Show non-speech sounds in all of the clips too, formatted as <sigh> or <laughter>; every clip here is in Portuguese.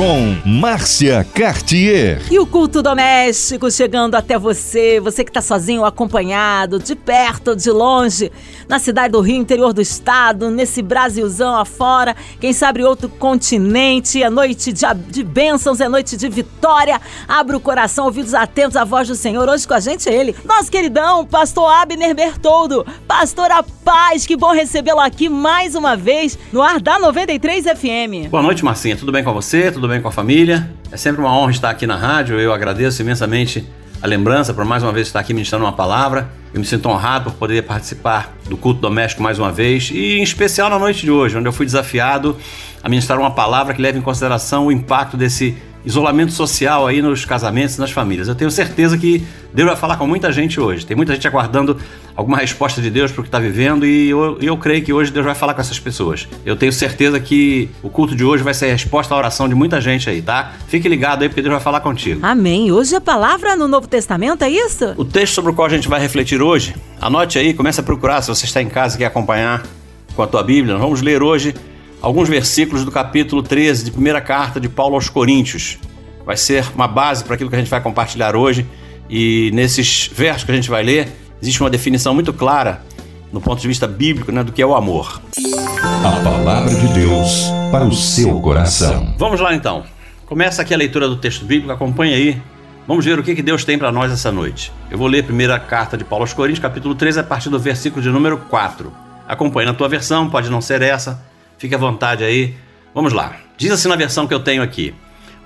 com Márcia Cartier. E o culto doméstico chegando até você, você que está sozinho, acompanhado, de perto ou de longe, na cidade do Rio, interior do estado, nesse Brasilzão afora, quem sabe outro continente, é noite de, de bênçãos, é noite de vitória. Abra o coração, ouvidos atentos à voz do Senhor. Hoje com a gente é ele, nosso queridão, pastor Abner Bertoldo, pastor A Paz, que bom recebê-lo aqui mais uma vez no ar da 93 FM. Boa noite, Marcinha, tudo bem com você? Tudo bem com a família? É sempre uma honra estar aqui na rádio. Eu agradeço imensamente a lembrança por mais uma vez estar aqui ministrando uma palavra. Eu me sinto honrado por poder participar do culto doméstico mais uma vez e em especial na noite de hoje, onde eu fui desafiado a ministrar uma palavra que leva em consideração o impacto desse isolamento social aí nos casamentos e nas famílias. Eu tenho certeza que Deus vai falar com muita gente hoje. Tem muita gente aguardando alguma resposta de Deus para o que está vivendo e eu, eu creio que hoje Deus vai falar com essas pessoas. Eu tenho certeza que o culto de hoje vai ser a resposta à oração de muita gente aí, tá? Fique ligado aí porque Deus vai falar contigo. Amém. Hoje a palavra no Novo Testamento, é isso? O texto sobre o qual a gente vai refletir hoje, anote aí, comece a procurar se você está em casa e quer acompanhar com a tua Bíblia. Nós vamos ler hoje alguns versículos do capítulo 13 de primeira carta de Paulo aos Coríntios. Vai ser uma base para aquilo que a gente vai compartilhar hoje. E nesses versos que a gente vai ler, existe uma definição muito clara, no ponto de vista bíblico, né, do que é o amor. A palavra de Deus para o seu coração. Vamos lá então. Começa aqui a leitura do texto bíblico, acompanha aí. Vamos ver o que Deus tem para nós essa noite. Eu vou ler a primeira carta de Paulo aos Coríntios, capítulo 13, a partir do versículo de número 4. Acompanhe na tua versão, pode não ser essa, Fique à vontade aí. Vamos lá. Diz assim na versão que eu tenho aqui: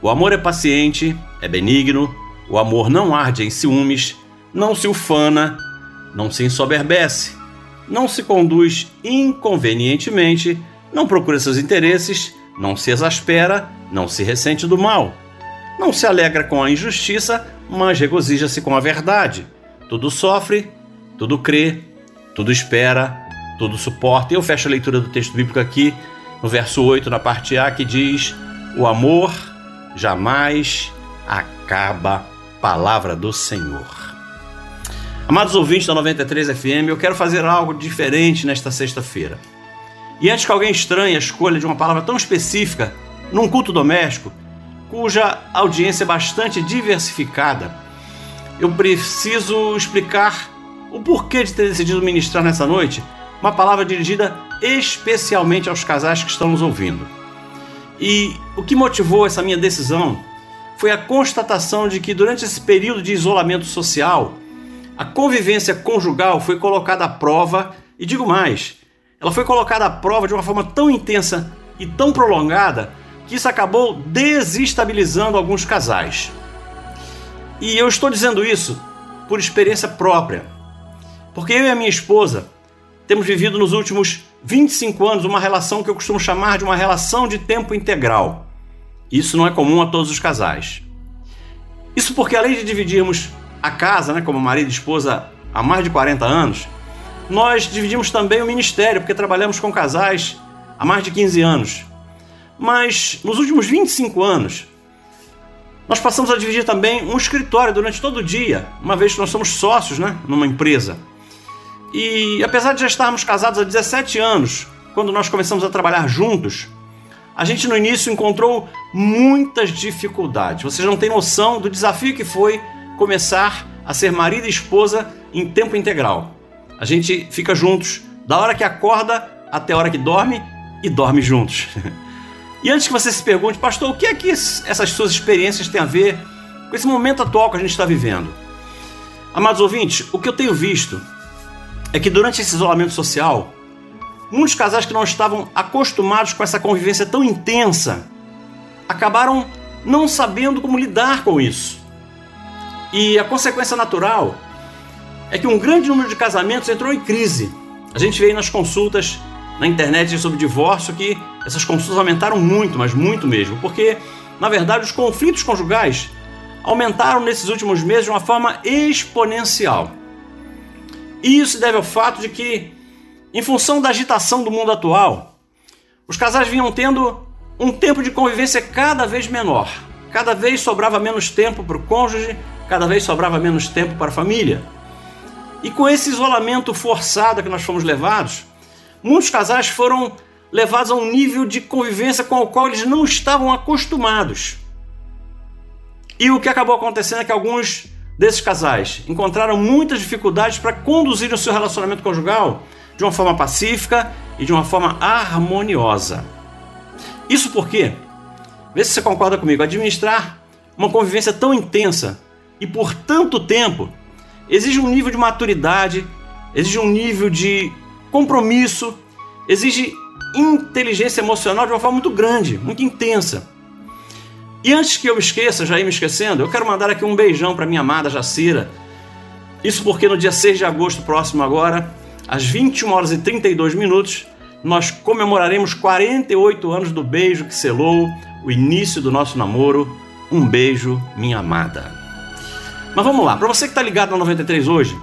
O amor é paciente, é benigno, o amor não arde em ciúmes, não se ufana, não se ensoberbece, não se conduz inconvenientemente, não procura seus interesses, não se exaspera, não se ressente do mal. Não se alegra com a injustiça, mas regozija-se com a verdade. Tudo sofre, tudo crê, tudo espera, tudo suporta. E eu fecho a leitura do texto bíblico aqui, no verso 8, na parte A, que diz: O amor jamais acaba. Palavra do Senhor. Amados ouvintes da 93 FM, eu quero fazer algo diferente nesta sexta-feira. E antes que alguém estranhe a escolha de uma palavra tão específica num culto doméstico, cuja audiência é bastante diversificada, eu preciso explicar o porquê de ter decidido ministrar nessa noite uma palavra dirigida especialmente aos casais que estão nos ouvindo. E o que motivou essa minha decisão foi a constatação de que durante esse período de isolamento social, a convivência conjugal foi colocada à prova, e digo mais, ela foi colocada à prova de uma forma tão intensa e tão prolongada que isso acabou desestabilizando alguns casais. E eu estou dizendo isso por experiência própria, porque eu e a minha esposa temos vivido nos últimos 25 anos uma relação que eu costumo chamar de uma relação de tempo integral. Isso não é comum a todos os casais. Isso porque, além de dividirmos a casa, né, como marido e esposa, há mais de 40 anos, nós dividimos também o ministério, porque trabalhamos com casais há mais de 15 anos. Mas nos últimos 25 anos, nós passamos a dividir também um escritório durante todo o dia, uma vez que nós somos sócios né, numa empresa. E apesar de já estarmos casados há 17 anos, quando nós começamos a trabalhar juntos, a gente no início encontrou muitas dificuldades. Vocês não têm noção do desafio que foi começar a ser marido e esposa em tempo integral. A gente fica juntos da hora que acorda até a hora que dorme e dorme juntos. <laughs> E antes que você se pergunte, pastor, o que é que essas suas experiências têm a ver com esse momento atual que a gente está vivendo? Amados ouvintes, o que eu tenho visto é que durante esse isolamento social, muitos casais que não estavam acostumados com essa convivência tão intensa acabaram não sabendo como lidar com isso. E a consequência natural é que um grande número de casamentos entrou em crise. A gente vê aí nas consultas na internet sobre divórcio que essas consultas aumentaram muito, mas muito mesmo, porque na verdade os conflitos conjugais aumentaram nesses últimos meses de uma forma exponencial. E isso se deve ao fato de que, em função da agitação do mundo atual, os casais vinham tendo um tempo de convivência cada vez menor. Cada vez sobrava menos tempo para o cônjuge cada vez sobrava menos tempo para a família. E com esse isolamento forçado que nós fomos levados, muitos casais foram levados a um nível de convivência com o qual eles não estavam acostumados. E o que acabou acontecendo é que alguns desses casais encontraram muitas dificuldades para conduzir o seu relacionamento conjugal de uma forma pacífica e de uma forma harmoniosa. Isso porque, vê se você concorda comigo, administrar uma convivência tão intensa e por tanto tempo exige um nível de maturidade, exige um nível de compromisso, exige inteligência emocional de uma forma muito grande, muito intensa. E antes que eu esqueça, já ia me esquecendo, eu quero mandar aqui um beijão para minha amada Jacira. Isso porque no dia 6 de agosto próximo agora, às 21 horas e 32 minutos, nós comemoraremos 48 anos do beijo que selou o início do nosso namoro. Um beijo, minha amada. Mas vamos lá, para você que está ligado na 93 hoje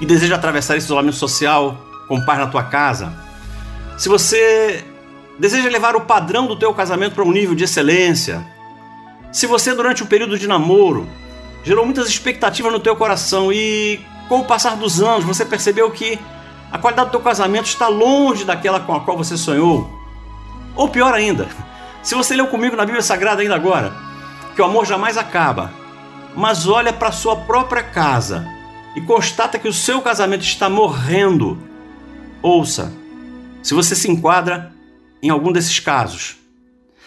e deseja atravessar esse isolamento social com paz na tua casa, se você deseja levar o padrão do teu casamento para um nível de excelência, se você durante o período de namoro gerou muitas expectativas no teu coração e com o passar dos anos você percebeu que a qualidade do teu casamento está longe daquela com a qual você sonhou, ou pior ainda, <laughs> se você leu comigo na Bíblia Sagrada ainda agora, que o amor jamais acaba, mas olha para sua própria casa e constata que o seu casamento está morrendo, ouça, se você se enquadra em algum desses casos,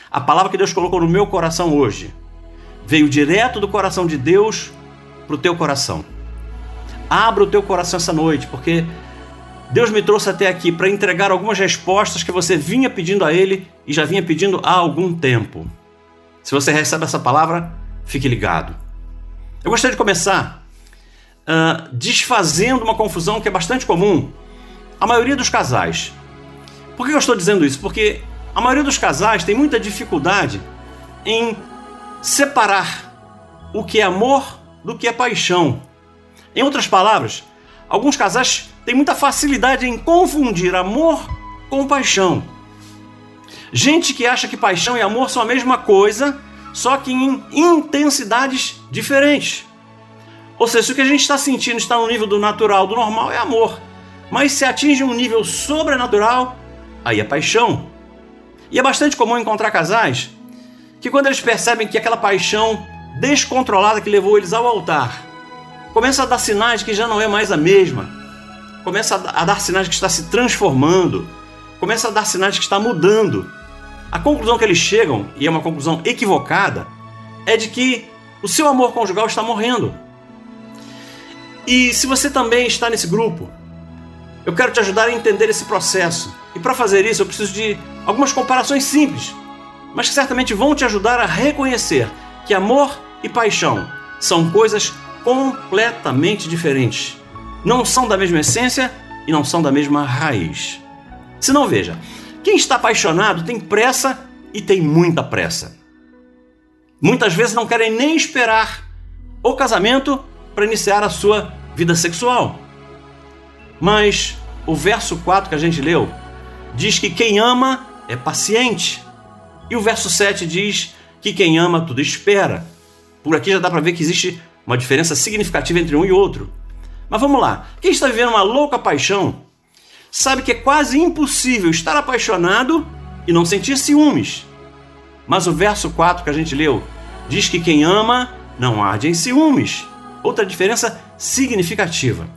a palavra que Deus colocou no meu coração hoje veio direto do coração de Deus para o teu coração. Abra o teu coração essa noite, porque Deus me trouxe até aqui para entregar algumas respostas que você vinha pedindo a Ele e já vinha pedindo há algum tempo. Se você recebe essa palavra, fique ligado. Eu gostaria de começar uh, desfazendo uma confusão que é bastante comum. A maioria dos casais. Por que eu estou dizendo isso? Porque a maioria dos casais tem muita dificuldade em separar o que é amor do que é paixão. Em outras palavras, alguns casais têm muita facilidade em confundir amor com paixão. Gente que acha que paixão e amor são a mesma coisa, só que em intensidades diferentes. Ou seja, se o que a gente está sentindo está no nível do natural, do normal, é amor. Mas se atinge um nível sobrenatural, aí é paixão. E é bastante comum encontrar casais que, quando eles percebem que aquela paixão descontrolada que levou eles ao altar começa a dar sinais que já não é mais a mesma, começa a dar sinais que está se transformando, começa a dar sinais que está mudando. A conclusão que eles chegam, e é uma conclusão equivocada, é de que o seu amor conjugal está morrendo. E se você também está nesse grupo, eu quero te ajudar a entender esse processo. E para fazer isso, eu preciso de algumas comparações simples, mas que certamente vão te ajudar a reconhecer que amor e paixão são coisas completamente diferentes. Não são da mesma essência e não são da mesma raiz. Se não, veja, quem está apaixonado tem pressa e tem muita pressa. Muitas vezes não querem nem esperar o casamento para iniciar a sua vida sexual. Mas o verso 4 que a gente leu diz que quem ama é paciente. E o verso 7 diz que quem ama tudo espera. Por aqui já dá para ver que existe uma diferença significativa entre um e outro. Mas vamos lá. Quem está vivendo uma louca paixão sabe que é quase impossível estar apaixonado e não sentir ciúmes. Mas o verso 4 que a gente leu diz que quem ama não arde em ciúmes. Outra diferença significativa.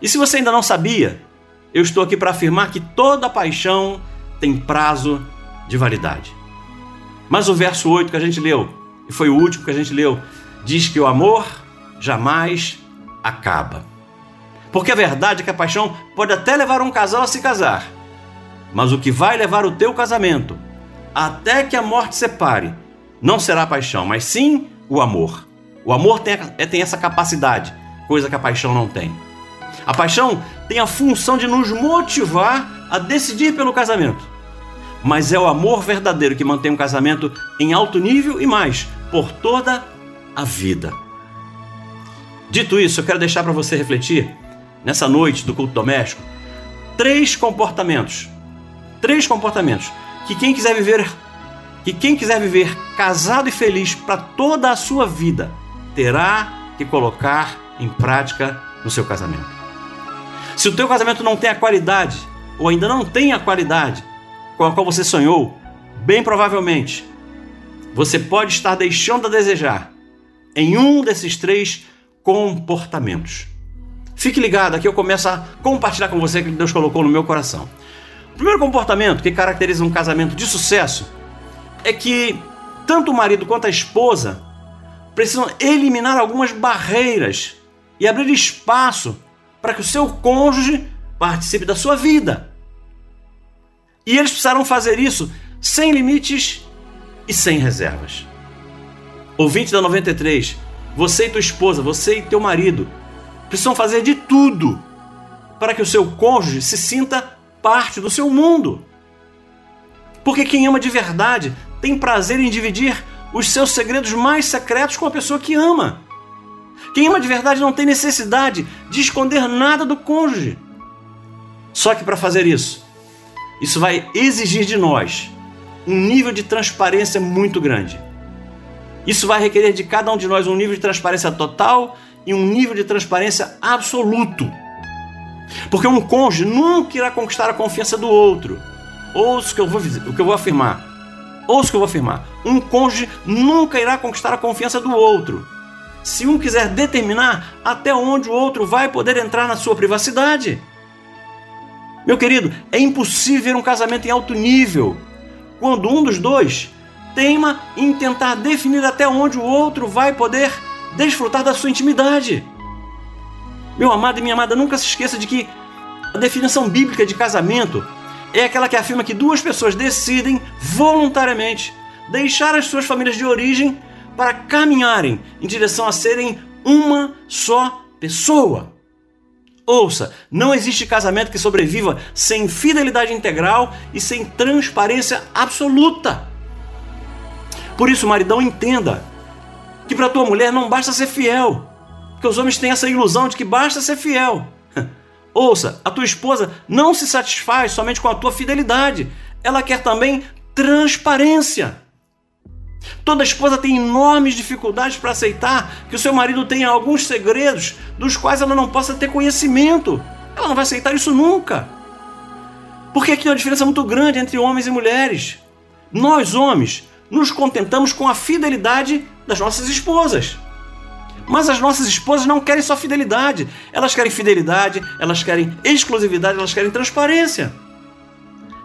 E se você ainda não sabia, eu estou aqui para afirmar que toda paixão tem prazo de validade. Mas o verso 8 que a gente leu, e foi o último que a gente leu, diz que o amor jamais acaba. Porque a verdade é que a paixão pode até levar um casal a se casar, mas o que vai levar o teu casamento até que a morte separe não será a paixão, mas sim o amor. O amor tem, é, tem essa capacidade, coisa que a paixão não tem. A paixão tem a função de nos motivar a decidir pelo casamento. Mas é o amor verdadeiro que mantém um casamento em alto nível e mais, por toda a vida. Dito isso, eu quero deixar para você refletir, nessa noite do culto doméstico, três comportamentos. Três comportamentos que quem quiser viver que quem quiser viver casado e feliz para toda a sua vida terá que colocar em prática no seu casamento. Se o teu casamento não tem a qualidade, ou ainda não tem a qualidade com a qual você sonhou, bem provavelmente você pode estar deixando a desejar em um desses três comportamentos. Fique ligado, aqui eu começo a compartilhar com você o que Deus colocou no meu coração. O primeiro comportamento que caracteriza um casamento de sucesso é que tanto o marido quanto a esposa precisam eliminar algumas barreiras e abrir espaço para que o seu cônjuge participe da sua vida. E eles precisarão fazer isso sem limites e sem reservas. Ouvinte da 93, você e tua esposa, você e teu marido precisam fazer de tudo para que o seu cônjuge se sinta parte do seu mundo. Porque quem ama de verdade tem prazer em dividir os seus segredos mais secretos com a pessoa que ama. Quem ama de verdade não tem necessidade de esconder nada do cônjuge. Só que para fazer isso, isso vai exigir de nós um nível de transparência muito grande. Isso vai requerer de cada um de nós um nível de transparência total e um nível de transparência absoluto. Porque um cônjuge nunca irá conquistar a confiança do outro. Ouça o que eu vou, o que eu vou afirmar. Ouça o que eu vou afirmar. Um cônjuge nunca irá conquistar a confiança do outro. Se um quiser determinar até onde o outro vai poder entrar na sua privacidade. Meu querido, é impossível ver um casamento em alto nível quando um dos dois teima em tentar definir até onde o outro vai poder desfrutar da sua intimidade. Meu amado e minha amada, nunca se esqueça de que a definição bíblica de casamento é aquela que afirma que duas pessoas decidem voluntariamente deixar as suas famílias de origem para caminharem em direção a serem uma só pessoa. Ouça, não existe casamento que sobreviva sem fidelidade integral e sem transparência absoluta. Por isso, maridão, entenda que para tua mulher não basta ser fiel, porque os homens têm essa ilusão de que basta ser fiel. <laughs> Ouça, a tua esposa não se satisfaz somente com a tua fidelidade, ela quer também transparência. Toda esposa tem enormes dificuldades para aceitar que o seu marido tenha alguns segredos dos quais ela não possa ter conhecimento. Ela não vai aceitar isso nunca. Porque aqui tem uma diferença muito grande entre homens e mulheres. Nós, homens, nos contentamos com a fidelidade das nossas esposas. Mas as nossas esposas não querem só fidelidade, elas querem fidelidade, elas querem exclusividade, elas querem transparência.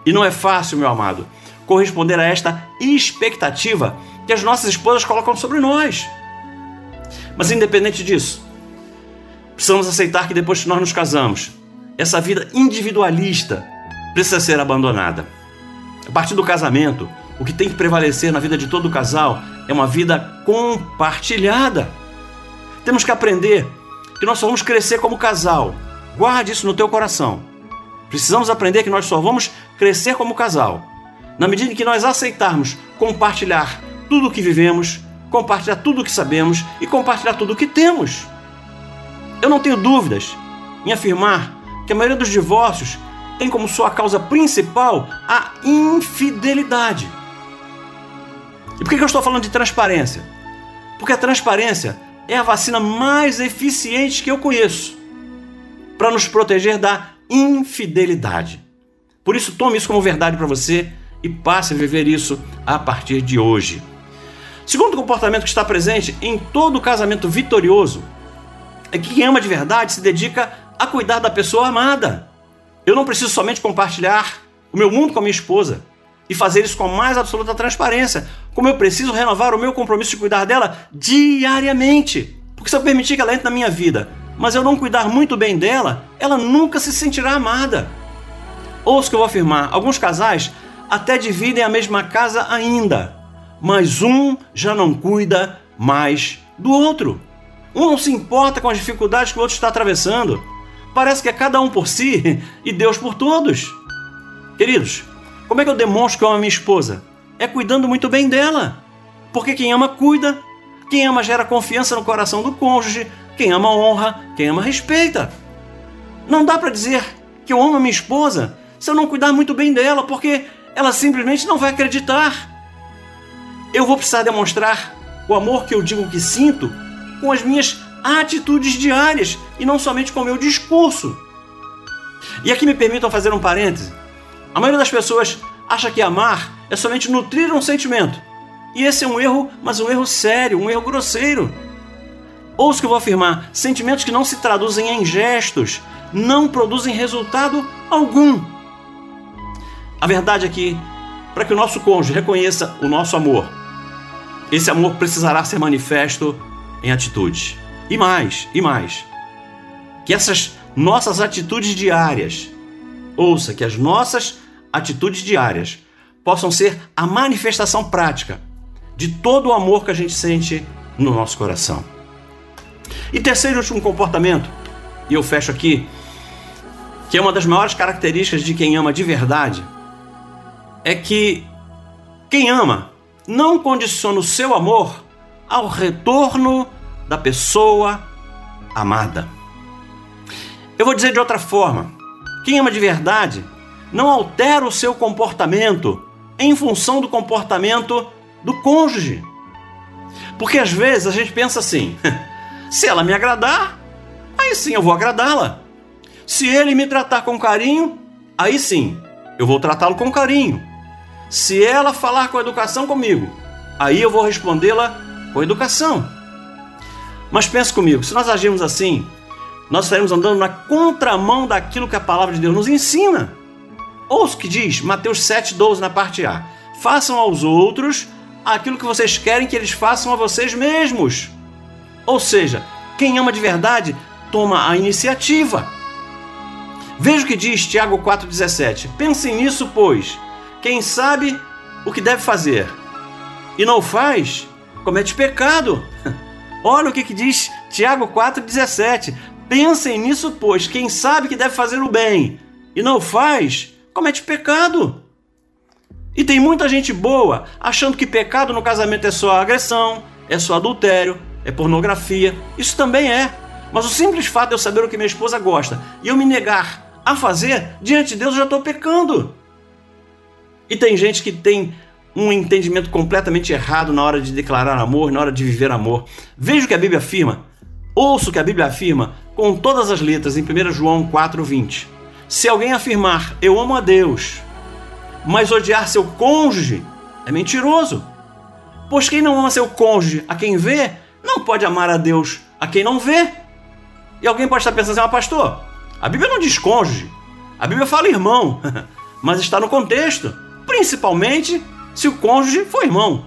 E não é fácil, meu amado, corresponder a esta expectativa que as nossas esposas colocam sobre nós. Mas independente disso, precisamos aceitar que depois que nós nos casamos, essa vida individualista precisa ser abandonada. A partir do casamento, o que tem que prevalecer na vida de todo casal é uma vida compartilhada. Temos que aprender que nós só vamos crescer como casal. Guarde isso no teu coração. Precisamos aprender que nós só vamos crescer como casal na medida em que nós aceitarmos compartilhar tudo o que vivemos, compartilhar tudo o que sabemos e compartilhar tudo o que temos. Eu não tenho dúvidas em afirmar que a maioria dos divórcios tem como sua causa principal a infidelidade. E por que eu estou falando de transparência? Porque a transparência é a vacina mais eficiente que eu conheço para nos proteger da infidelidade. Por isso, tome isso como verdade para você e passe a viver isso a partir de hoje. Segundo comportamento que está presente em todo casamento vitorioso é que quem ama de verdade se dedica a cuidar da pessoa amada. Eu não preciso somente compartilhar o meu mundo com a minha esposa e fazer isso com a mais absoluta transparência, como eu preciso renovar o meu compromisso de cuidar dela diariamente. Porque se eu permitir que ela entre na minha vida, mas eu não cuidar muito bem dela, ela nunca se sentirá amada. Ouça o que eu vou afirmar: alguns casais até dividem a mesma casa ainda, mas um já não cuida mais do outro. Um não se importa com as dificuldades que o outro está atravessando. Parece que é cada um por si e Deus por todos. Queridos, como é que eu demonstro que eu amo a minha esposa? É cuidando muito bem dela. Porque quem ama, cuida. Quem ama gera confiança no coração do cônjuge. Quem ama, honra. Quem ama, respeita. Não dá para dizer que eu amo a minha esposa se eu não cuidar muito bem dela, porque ela simplesmente não vai acreditar. Eu vou precisar demonstrar o amor que eu digo que sinto com as minhas atitudes diárias e não somente com o meu discurso. E aqui me permitam fazer um parêntese. A maioria das pessoas acha que amar é somente nutrir um sentimento. E esse é um erro, mas um erro sério, um erro grosseiro. Ouço que eu vou afirmar: sentimentos que não se traduzem em gestos não produzem resultado algum. A verdade é que, para que o nosso cônjuge reconheça o nosso amor, esse amor precisará ser manifesto em atitudes. E mais, e mais. Que essas nossas atitudes diárias, ouça, que as nossas atitudes diárias possam ser a manifestação prática de todo o amor que a gente sente no nosso coração. E terceiro e último comportamento, e eu fecho aqui, que é uma das maiores características de quem ama de verdade, é que quem ama não condiciona o seu amor ao retorno da pessoa amada. Eu vou dizer de outra forma: quem ama de verdade não altera o seu comportamento em função do comportamento do cônjuge. Porque às vezes a gente pensa assim: <laughs> se ela me agradar, aí sim eu vou agradá-la. Se ele me tratar com carinho, aí sim eu vou tratá-lo com carinho. Se ela falar com educação comigo, aí eu vou respondê-la com educação. Mas pense comigo, se nós agirmos assim, nós estaremos andando na contramão daquilo que a palavra de Deus nos ensina. Ouça o que diz Mateus 7,12 na parte A. Façam aos outros aquilo que vocês querem que eles façam a vocês mesmos. Ou seja, quem ama de verdade toma a iniciativa. Veja o que diz Tiago 4,17. Pensem nisso, pois. Quem sabe o que deve fazer e não faz, comete pecado. <laughs> Olha o que, que diz Tiago 4,17. Pensem nisso, pois. Quem sabe que deve fazer o bem e não faz, comete pecado. E tem muita gente boa achando que pecado no casamento é só agressão, é só adultério, é pornografia. Isso também é. Mas o simples fato de eu saber o que minha esposa gosta e eu me negar a fazer, diante de Deus eu já estou pecando. E tem gente que tem um entendimento completamente errado na hora de declarar amor, na hora de viver amor. Veja o que a Bíblia afirma. Ouça o que a Bíblia afirma com todas as letras em 1 João 4,20. Se alguém afirmar eu amo a Deus, mas odiar seu cônjuge, é mentiroso. Pois quem não ama seu cônjuge a quem vê, não pode amar a Deus a quem não vê. E alguém pode estar pensando assim, ah, pastor, a Bíblia não diz cônjuge, a Bíblia fala irmão, <laughs> mas está no contexto, principalmente se o cônjuge for irmão.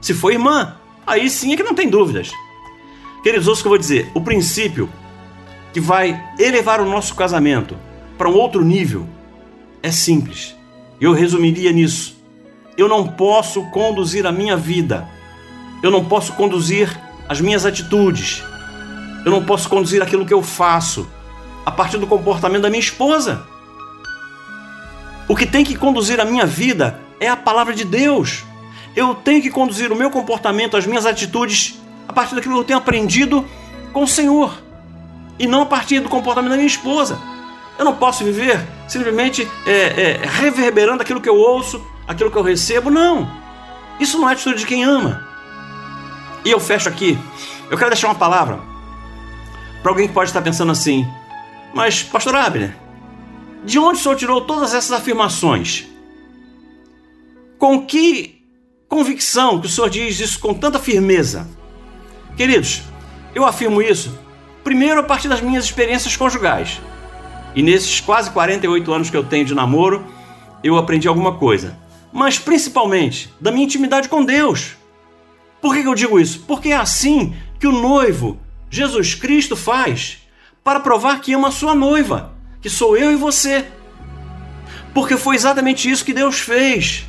Se for irmã, aí sim é que não tem dúvidas. Queridos, o que eu vou dizer. O princípio que vai elevar o nosso casamento para um outro nível é simples. Eu resumiria nisso. Eu não posso conduzir a minha vida. Eu não posso conduzir as minhas atitudes. Eu não posso conduzir aquilo que eu faço a partir do comportamento da minha esposa. O que tem que conduzir a minha vida é a palavra de Deus. Eu tenho que conduzir o meu comportamento, as minhas atitudes, a partir daquilo que eu tenho aprendido com o Senhor e não a partir do comportamento da minha esposa. Eu não posso viver simplesmente é, é, reverberando aquilo que eu ouço, aquilo que eu recebo. Não. Isso não é atitude de quem ama. E eu fecho aqui. Eu quero deixar uma palavra para alguém que pode estar pensando assim: Mas, Pastor Abner, de onde o senhor tirou todas essas afirmações? Com que convicção que o senhor diz isso com tanta firmeza? Queridos, eu afirmo isso primeiro a partir das minhas experiências conjugais. E nesses quase 48 anos que eu tenho de namoro, eu aprendi alguma coisa. Mas principalmente da minha intimidade com Deus. Por que eu digo isso? Porque é assim que o noivo, Jesus Cristo, faz para provar que ama a sua noiva, que sou eu e você. Porque foi exatamente isso que Deus fez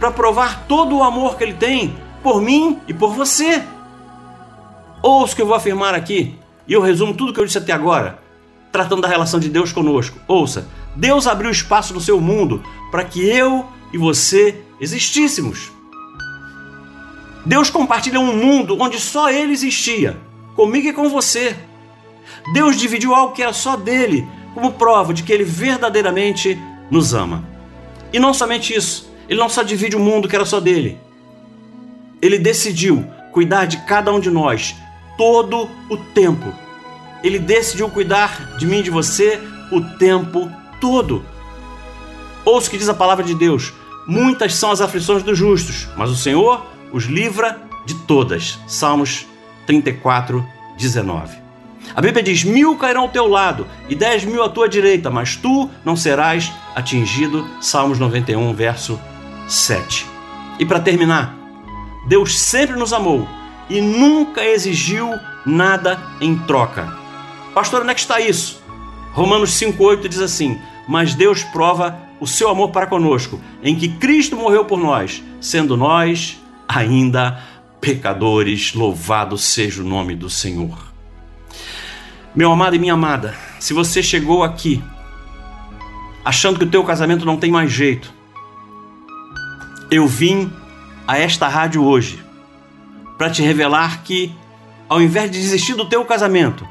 para provar todo o amor que Ele tem por mim e por você. Ouça o que eu vou afirmar aqui, e eu resumo tudo que eu disse até agora tratando da relação de Deus conosco. Ouça, Deus abriu espaço no seu mundo para que eu e você existíssemos. Deus compartilha um mundo onde só Ele existia, comigo e com você. Deus dividiu algo que era só dele, como prova de que Ele verdadeiramente nos ama. E não somente isso, Ele não só divide o mundo que era só dele, Ele decidiu cuidar de cada um de nós todo o tempo. Ele decidiu cuidar de mim e de você o tempo todo. Ouça o que diz a palavra de Deus. Muitas são as aflições dos justos, mas o Senhor os livra de todas. Salmos 34, 19. A Bíblia diz: mil cairão ao teu lado e dez mil à tua direita, mas tu não serás atingido. Salmos 91, verso 7. E para terminar, Deus sempre nos amou e nunca exigiu nada em troca. Pastor, onde é que está isso? Romanos 5,8 diz assim: Mas Deus prova o seu amor para conosco, em que Cristo morreu por nós, sendo nós ainda pecadores. Louvado seja o nome do Senhor. Meu amado e minha amada, se você chegou aqui achando que o teu casamento não tem mais jeito, eu vim a esta rádio hoje para te revelar que, ao invés de desistir do teu casamento,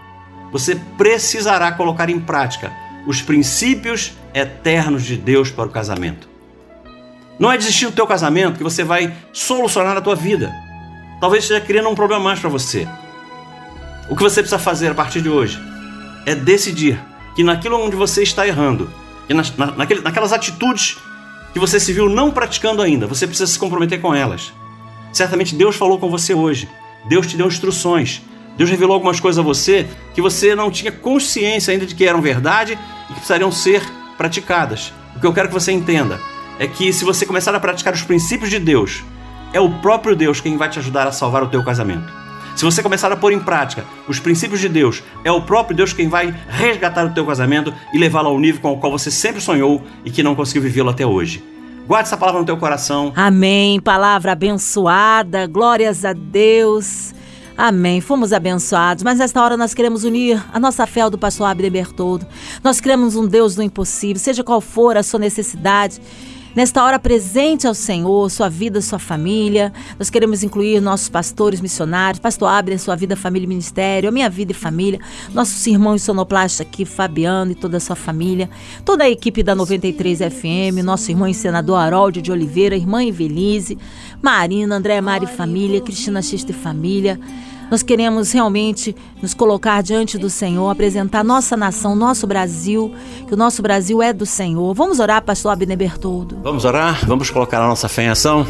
você precisará colocar em prática os princípios eternos de Deus para o casamento. Não é desistir do teu casamento que você vai solucionar a tua vida. Talvez esteja criando um problema mais para você. O que você precisa fazer a partir de hoje é decidir que naquilo onde você está errando, e na, naquele, naquelas atitudes que você se viu não praticando ainda, você precisa se comprometer com elas. Certamente Deus falou com você hoje. Deus te deu instruções. Deus revelou algumas coisas a você que você não tinha consciência ainda de que eram verdade e que precisariam ser praticadas. O que eu quero que você entenda é que se você começar a praticar os princípios de Deus, é o próprio Deus quem vai te ajudar a salvar o teu casamento. Se você começar a pôr em prática os princípios de Deus, é o próprio Deus quem vai resgatar o teu casamento e levá-lo ao nível com o qual você sempre sonhou e que não conseguiu vivê-lo até hoje. Guarde essa palavra no teu coração. Amém. Palavra abençoada. Glórias a Deus. Amém. Fomos abençoados, mas nesta hora nós queremos unir a nossa fé ao do pastor Abner Bertoldo. Nós queremos um Deus do impossível, seja qual for a sua necessidade. Nesta hora, presente ao Senhor, sua vida, sua família. Nós queremos incluir nossos pastores missionários, pastor Abner, sua vida, família e ministério, a minha vida e família, nossos irmãos sonoplasta aqui, Fabiano e toda a sua família, toda a equipe da 93 FM, nosso irmão e senador Harold de Oliveira, irmã Evelise, Marina, André Mari Família, Cristina Xista e Família. Nós queremos realmente nos colocar diante do Senhor, apresentar nossa nação, nosso Brasil, que o nosso Brasil é do Senhor. Vamos orar, pastor Abner Bertoldo. Vamos orar? Vamos colocar a nossa fé em ação?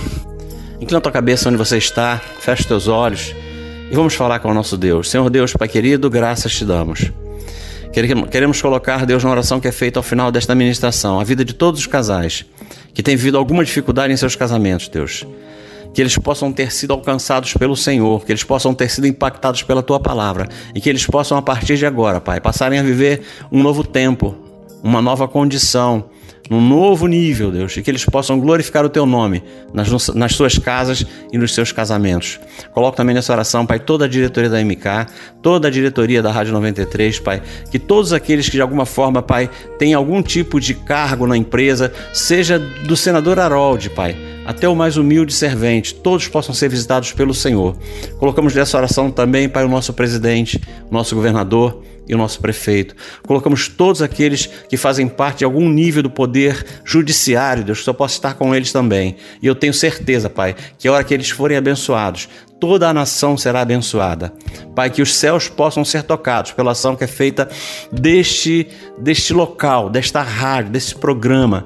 Inclina a tua cabeça onde você está, fecha os teus olhos e vamos falar com o nosso Deus. Senhor Deus, Pai querido, graças te damos. Queremos colocar, Deus, na oração que é feita ao final desta ministração, a vida de todos os casais que têm vivido alguma dificuldade em seus casamentos, Deus que eles possam ter sido alcançados pelo Senhor, que eles possam ter sido impactados pela tua palavra e que eles possam, a partir de agora, Pai, passarem a viver um novo tempo, uma nova condição, num novo nível, Deus, e que eles possam glorificar o Teu nome nas, nas suas casas e nos seus casamentos. Coloco também nessa oração, Pai, toda a diretoria da MK, toda a diretoria da Rádio 93, Pai, que todos aqueles que de alguma forma, Pai, têm algum tipo de cargo na empresa, seja do senador Harold, Pai, até o mais humilde servente, todos possam ser visitados pelo Senhor. Colocamos nessa oração também, Pai, o nosso presidente, nosso governador e o nosso prefeito. Colocamos todos aqueles que fazem parte de algum nível do poder judiciário, Deus, que eu possa estar com eles também. E eu tenho certeza, Pai, que a hora que eles forem abençoados, toda a nação será abençoada. Pai, que os céus possam ser tocados pela ação que é feita deste, deste local, desta rádio, desse programa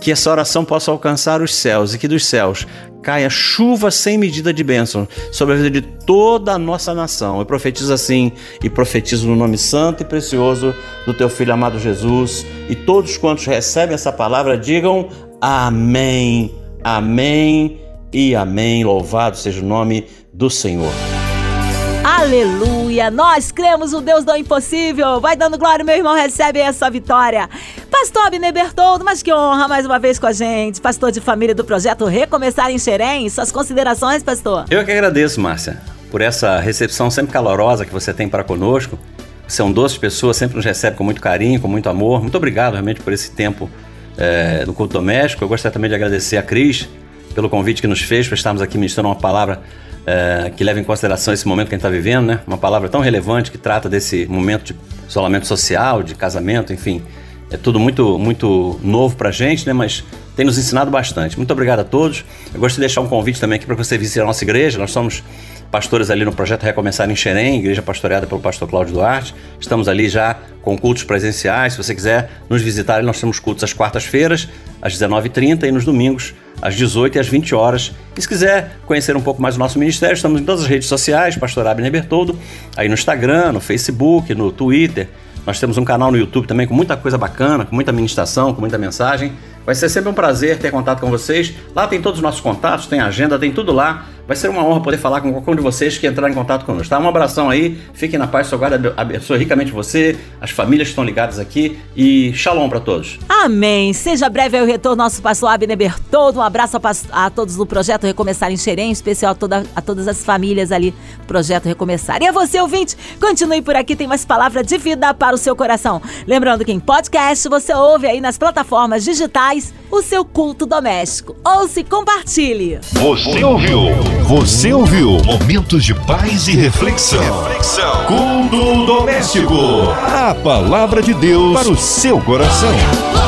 que essa oração possa alcançar os céus e que dos céus caia chuva sem medida de bênção sobre a vida de toda a nossa nação. Eu profetizo assim e profetizo no nome santo e precioso do teu filho amado Jesus. E todos quantos recebem essa palavra digam amém, amém e amém. Louvado seja o nome do Senhor. Aleluia! Nós cremos o Deus do impossível. Vai dando glória, meu irmão, recebe essa vitória. Pastor Abner Bertoldo, mas que honra mais uma vez com a gente. Pastor de família do projeto Recomeçar em Xerém. Suas considerações, pastor? Eu que agradeço, Márcia, por essa recepção sempre calorosa que você tem para conosco. Você é um doce pessoa, sempre nos recebe com muito carinho, com muito amor. Muito obrigado realmente por esse tempo é, no culto doméstico. Eu gostaria também de agradecer a Cris pelo convite que nos fez para estarmos aqui ministrando uma palavra é, que leva em consideração esse momento que a gente está vivendo, né? Uma palavra tão relevante que trata desse momento de isolamento social, de casamento, enfim. É tudo muito, muito novo para a gente, né? Mas tem nos ensinado bastante. Muito obrigado a todos. Eu gostaria de deixar um convite também aqui para você visitar a nossa igreja. Nós somos pastores ali no projeto Recomeçar em Xerém, igreja pastoreada pelo pastor Cláudio Duarte. Estamos ali já com cultos presenciais. Se você quiser nos visitar, nós temos cultos às quartas-feiras, às 19h30 e nos domingos, às 18 e às 20 horas. E se quiser conhecer um pouco mais o nosso ministério, estamos em todas as redes sociais, Pastor Abner Bertoldo, aí no Instagram, no Facebook, no Twitter. Nós temos um canal no YouTube também com muita coisa bacana, com muita ministração, com muita mensagem. Vai ser sempre um prazer ter contato com vocês. Lá tem todos os nossos contatos, tem agenda, tem tudo lá. Vai ser uma honra poder falar com qualquer um de vocês que entrar em contato conosco. Tá? Um abração aí, fiquem na paz, seu guarda abençoe ricamente você, as famílias que estão ligadas aqui e shalom para todos. Amém. Seja breve o retorno nosso pastor Abner Bertoldo. Um abraço a, a, todos do Projeto Recomeçar em Xerém, em especial a, toda, a todas as famílias ali Projeto Recomeçar. E a você, ouvinte, continue por aqui, tem mais palavra de vida para o seu coração. Lembrando que em podcast você ouve aí nas plataformas digitais o seu culto doméstico. Ouça e compartilhe. Você ouviu? Você ouviu? Momentos de paz e reflexão. reflexão. Culto doméstico. A palavra de Deus para o seu coração.